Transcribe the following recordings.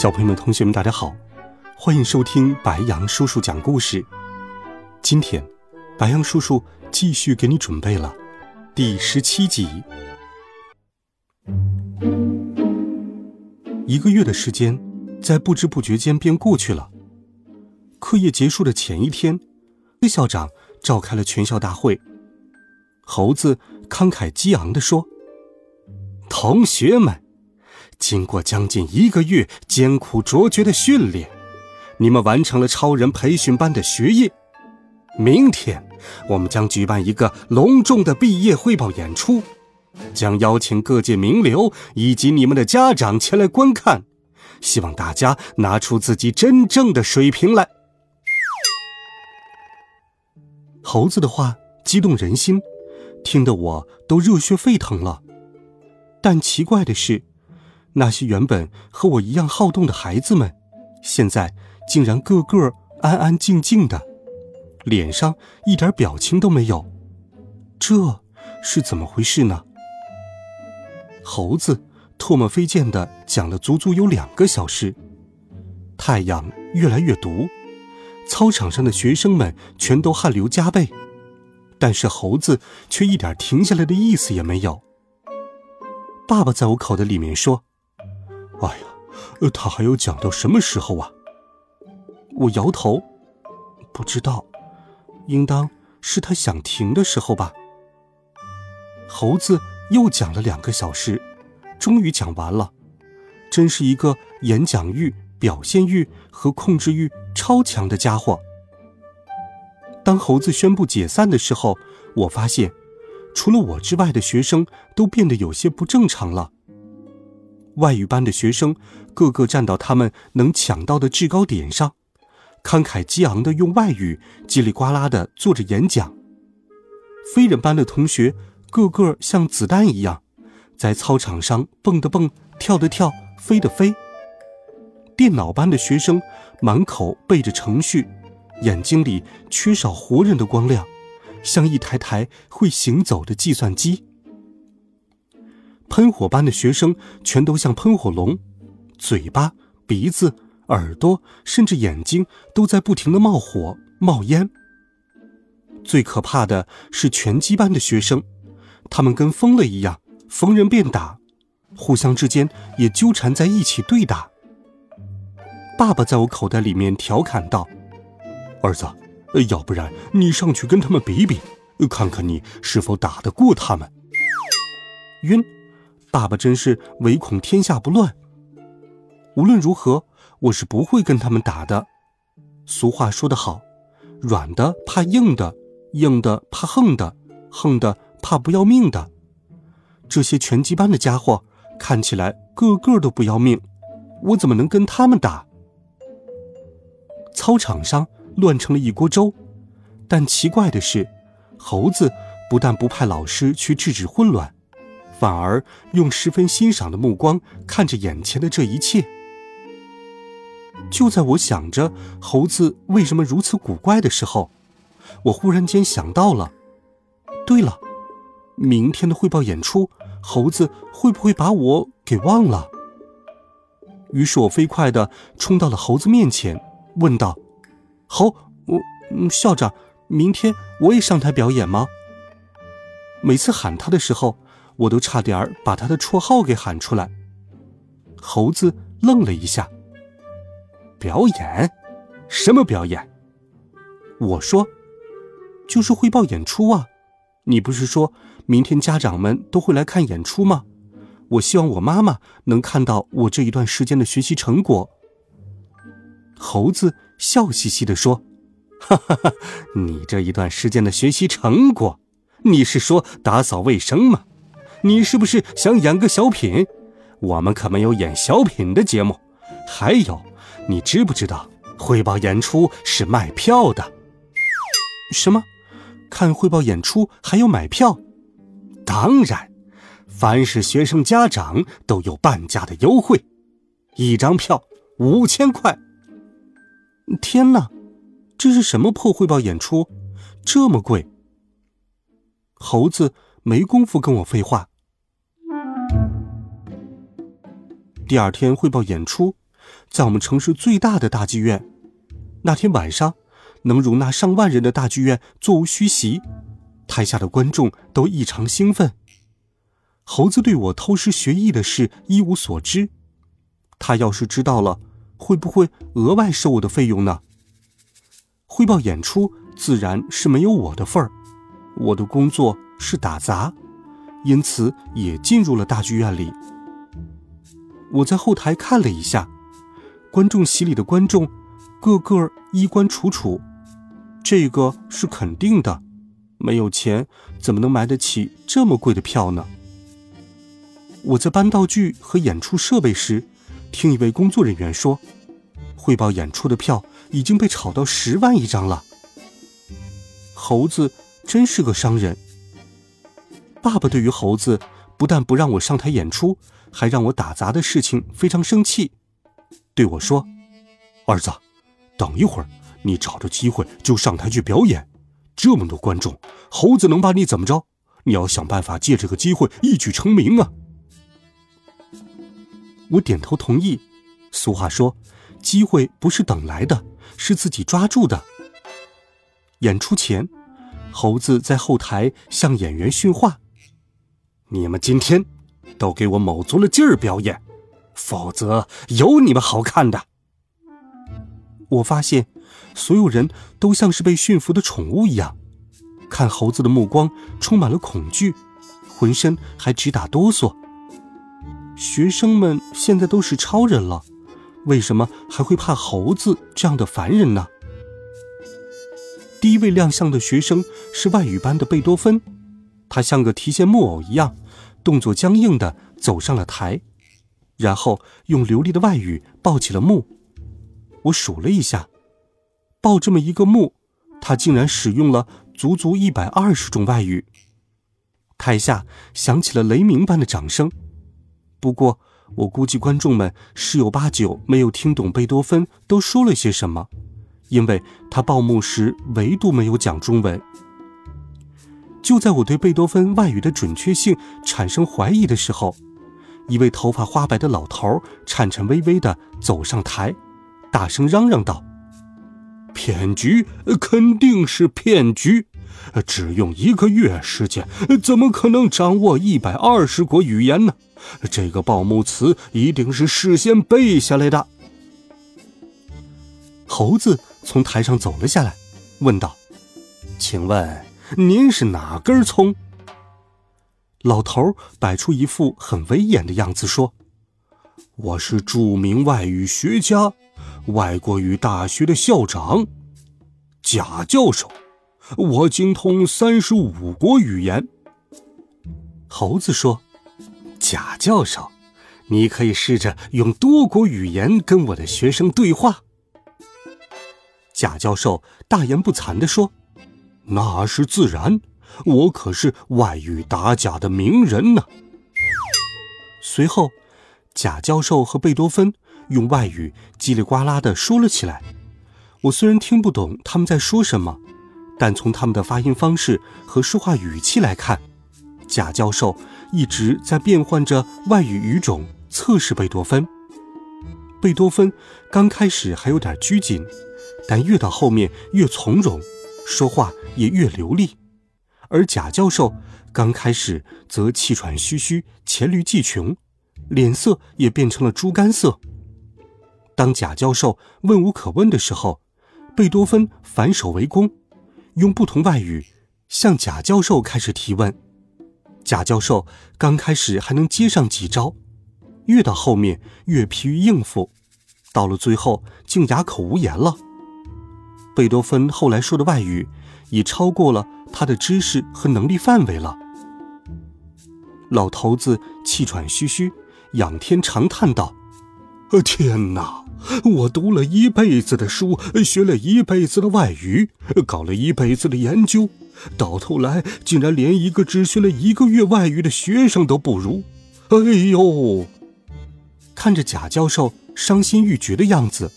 小朋友们、同学们，大家好，欢迎收听白杨叔叔讲故事。今天，白杨叔叔继续给你准备了第十七集。一个月的时间，在不知不觉间便过去了。课业结束的前一天，魏校长召开了全校大会。猴子慷慨激昂地说：“同学们。”经过将近一个月艰苦卓绝的训练，你们完成了超人培训班的学业。明天，我们将举办一个隆重的毕业汇报演出，将邀请各界名流以及你们的家长前来观看。希望大家拿出自己真正的水平来。猴子的话激动人心，听得我都热血沸腾了。但奇怪的是。那些原本和我一样好动的孩子们，现在竟然个个安安静静的，脸上一点表情都没有，这是怎么回事呢？猴子唾沫飞溅的讲了足足有两个小时，太阳越来越毒，操场上的学生们全都汗流浃背，但是猴子却一点停下来的意思也没有。爸爸在我口袋里面说。哎呀，他还要讲到什么时候啊？我摇头，不知道，应当是他想停的时候吧。猴子又讲了两个小时，终于讲完了，真是一个演讲欲、表现欲和控制欲超强的家伙。当猴子宣布解散的时候，我发现，除了我之外的学生都变得有些不正常了。外语班的学生个个站到他们能抢到的制高点上，慷慨激昂地用外语叽里呱啦地做着演讲。非人班的同学个个像子弹一样，在操场上蹦的蹦，跳的跳，飞的飞。电脑班的学生满口背着程序，眼睛里缺少活人的光亮，像一台台会行走的计算机。喷火班的学生全都像喷火龙，嘴巴、鼻子、耳朵，甚至眼睛都在不停的冒火、冒烟。最可怕的是拳击班的学生，他们跟疯了一样，逢人便打，互相之间也纠缠在一起对打。爸爸在我口袋里面调侃道：“儿子，要不然你上去跟他们比比，看看你是否打得过他们。”晕。爸爸真是唯恐天下不乱。无论如何，我是不会跟他们打的。俗话说得好，软的怕硬的，硬的怕横的，横的怕不要命的。这些拳击班的家伙看起来个个都不要命，我怎么能跟他们打？操场上乱成了一锅粥，但奇怪的是，猴子不但不派老师去制止混乱。反而用十分欣赏的目光看着眼前的这一切。就在我想着猴子为什么如此古怪的时候，我忽然间想到了。对了，明天的汇报演出，猴子会不会把我给忘了？于是我飞快的冲到了猴子面前，问道：“猴，我，校长，明天我也上台表演吗？”每次喊他的时候。我都差点把他的绰号给喊出来。猴子愣了一下。表演？什么表演？我说，就是汇报演出啊。你不是说明天家长们都会来看演出吗？我希望我妈妈能看到我这一段时间的学习成果。猴子笑嘻嘻地说：“哈哈哈，你这一段时间的学习成果，你是说打扫卫生吗？”你是不是想演个小品？我们可没有演小品的节目，还有，你知不知道汇报演出是卖票的？什么？看汇报演出还要买票？当然，凡是学生家长都有半价的优惠，一张票五千块。天哪，这是什么破汇报演出？这么贵？猴子没工夫跟我废话。第二天汇报演出，在我们城市最大的大剧院。那天晚上，能容纳上万人的大剧院座无虚席，台下的观众都异常兴奋。猴子对我偷师学艺的事一无所知，他要是知道了，会不会额外收我的费用呢？汇报演出自然是没有我的份儿，我的工作是打杂，因此也进入了大剧院里。我在后台看了一下，观众席里的观众，个个衣冠楚楚，这个是肯定的。没有钱怎么能买得起这么贵的票呢？我在搬道具和演出设备时，听一位工作人员说，汇报演出的票已经被炒到十万一张了。猴子真是个商人。爸爸对于猴子不但不让我上台演出。还让我打杂的事情非常生气，对我说：“儿子，等一会儿你找着机会就上台去表演，这么多观众，猴子能把你怎么着？你要想办法借这个机会一举成名啊！”我点头同意。俗话说：“机会不是等来的，是自己抓住的。”演出前，猴子在后台向演员训话：“你们今天……”都给我卯足了劲儿表演，否则有你们好看的。我发现，所有人都像是被驯服的宠物一样，看猴子的目光充满了恐惧，浑身还直打哆嗦。学生们现在都是超人了，为什么还会怕猴子这样的凡人呢？第一位亮相的学生是外语班的贝多芬，他像个提线木偶一样。动作僵硬的走上了台，然后用流利的外语报起了幕。我数了一下，报这么一个幕，他竟然使用了足足一百二十种外语。台下响起了雷鸣般的掌声。不过，我估计观众们十有八九没有听懂贝多芬都说了些什么，因为他报幕时唯独没有讲中文。就在我对贝多芬外语的准确性产生怀疑的时候，一位头发花白的老头颤颤巍巍地走上台，大声嚷嚷道：“骗局，肯定是骗局！只用一个月时间，怎么可能掌握一百二十国语言呢？这个报幕词一定是事先背下来的。”猴子从台上走了下来，问道：“请问？”您是哪根葱？老头摆出一副很威严的样子说：“我是著名外语学家，外国语大学的校长，贾教授。我精通三十五国语言。”猴子说：“贾教授，你可以试着用多国语言跟我的学生对话。”贾教授大言不惭地说。那是自然，我可是外语打假的名人呢。随后，贾教授和贝多芬用外语叽里呱啦的说了起来。我虽然听不懂他们在说什么，但从他们的发音方式和说话语气来看，贾教授一直在变换着外语语种测试贝多芬。贝多芬刚开始还有点拘谨，但越到后面越从容。说话也越流利，而贾教授刚开始则气喘吁吁、黔驴技穷，脸色也变成了猪肝色。当贾教授问无可问的时候，贝多芬反手为攻，用不同外语向贾教授开始提问。贾教授刚开始还能接上几招，越到后面越疲于应付，到了最后竟哑口无言了。贝多芬后来说的外语，已超过了他的知识和能力范围了。老头子气喘吁吁，仰天长叹道：“天哪！我读了一辈子的书，学了一辈子的外语，搞了一辈子的研究，到头来竟然连一个只学了一个月外语的学生都不如！哎呦！看着贾教授伤心欲绝的样子，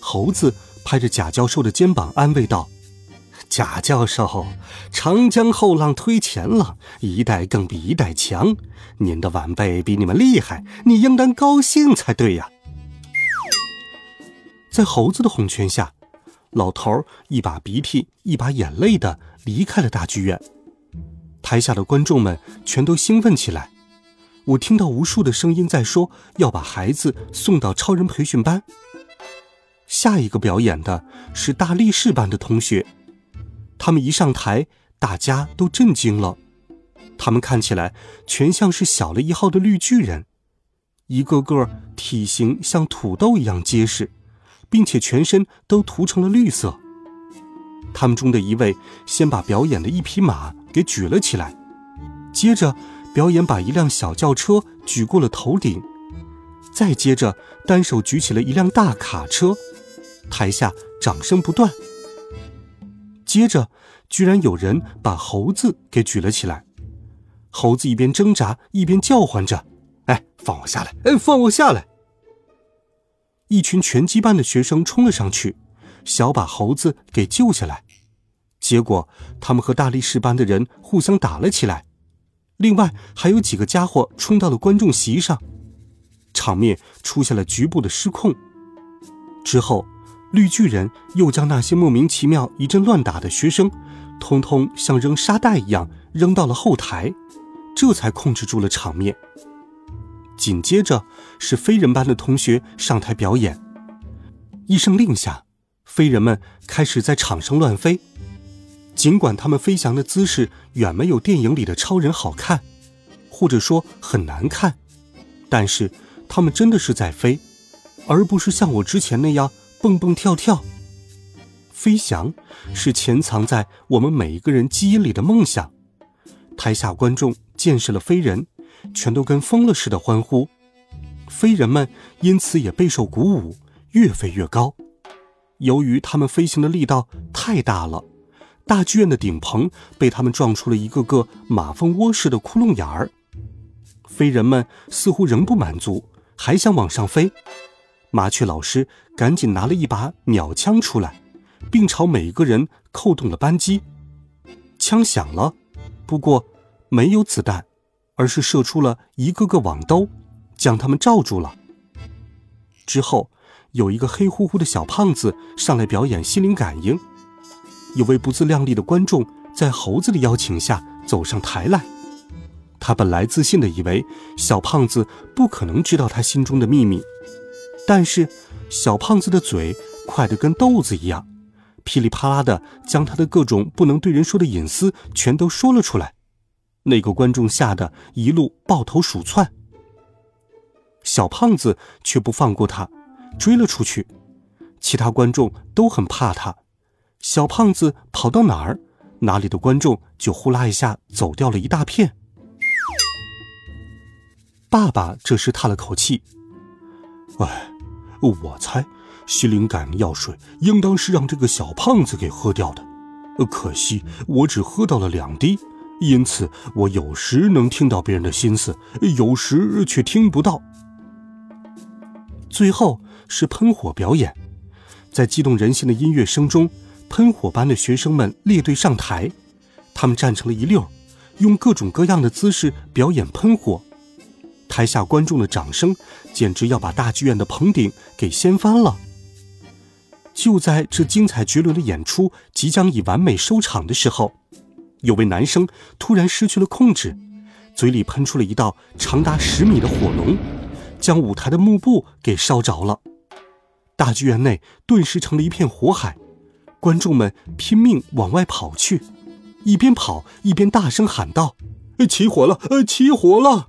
猴子拍着贾教授的肩膀安慰道：“贾教授，长江后浪推前浪，一代更比一代强。您的晚辈比你们厉害，你应当高兴才对呀。”在猴子的哄劝下，老头一把鼻涕一把眼泪的离开了大剧院。台下的观众们全都兴奋起来，我听到无数的声音在说要把孩子送到超人培训班。下一个表演的是大力士班的同学，他们一上台，大家都震惊了。他们看起来全像是小了一号的绿巨人，一个个体型像土豆一样结实。并且全身都涂成了绿色。他们中的一位先把表演的一匹马给举了起来，接着表演把一辆小轿车举过了头顶，再接着单手举起了一辆大卡车，台下掌声不断。接着，居然有人把猴子给举了起来，猴子一边挣扎一边叫唤着：“哎，放我下来！哎，放我下来！”一群拳击班的学生冲了上去，想把猴子给救下来，结果他们和大力士班的人互相打了起来。另外还有几个家伙冲到了观众席上，场面出现了局部的失控。之后，绿巨人又将那些莫名其妙一阵乱打的学生，通通像扔沙袋一样扔到了后台，这才控制住了场面。紧接着是飞人班的同学上台表演。一声令下，飞人们开始在场上乱飞。尽管他们飞翔的姿势远没有电影里的超人好看，或者说很难看，但是他们真的是在飞，而不是像我之前那样蹦蹦跳跳。飞翔是潜藏在我们每一个人基因里的梦想。台下观众见识了飞人。全都跟疯了似的欢呼，飞人们因此也备受鼓舞，越飞越高。由于他们飞行的力道太大了，大剧院的顶棚被他们撞出了一个个马蜂窝似的窟窿眼儿。飞人们似乎仍不满足，还想往上飞。麻雀老师赶紧拿了一把鸟枪出来，并朝每个人扣动了扳机。枪响了，不过没有子弹。而是射出了一个个网兜，将他们罩住了。之后，有一个黑乎乎的小胖子上来表演心灵感应。有位不自量力的观众在猴子的邀请下走上台来。他本来自信的以为小胖子不可能知道他心中的秘密，但是小胖子的嘴快得跟豆子一样，噼里啪啦的将他的各种不能对人说的隐私全都说了出来。那个观众吓得一路抱头鼠窜，小胖子却不放过他，追了出去。其他观众都很怕他，小胖子跑到哪儿，哪里的观众就呼啦一下走掉了一大片。爸爸这时叹了口气：“哎，我猜心灵感应药水应当是让这个小胖子给喝掉的，可惜我只喝到了两滴。”因此，我有时能听到别人的心思，有时却听不到。最后是喷火表演，在激动人心的音乐声中，喷火班的学生们列队上台，他们站成了一溜，用各种各样的姿势表演喷火。台下观众的掌声简直要把大剧院的棚顶给掀翻了。就在这精彩绝伦的演出即将以完美收场的时候。有位男生突然失去了控制，嘴里喷出了一道长达十米的火龙，将舞台的幕布给烧着了。大剧院内顿时成了一片火海，观众们拼命往外跑去，一边跑一边大声喊道：“起火了！呃，起火了！”